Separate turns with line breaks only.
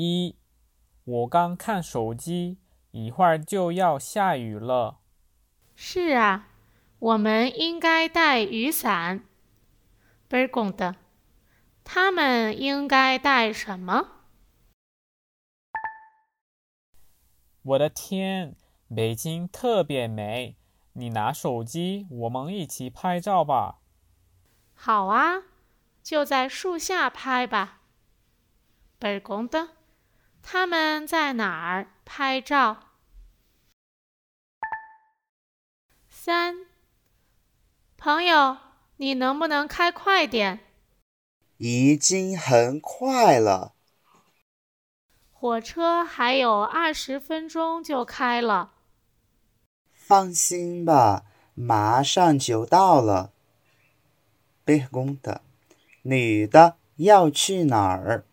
一，我刚看手机，一会儿就要下雨了。
是啊，我们应该带雨伞。Pergunta：他们应该带什么？
我的天，北京特别美！你拿手机，我们一起拍照吧。
好啊，就在树下拍吧。Pergunta：他们在哪儿拍照？三，朋友，你能不能开快点？
已经很快了。
火车还有二十分钟就开了。
放心吧，马上就到了。Pergunta：女的要去哪儿？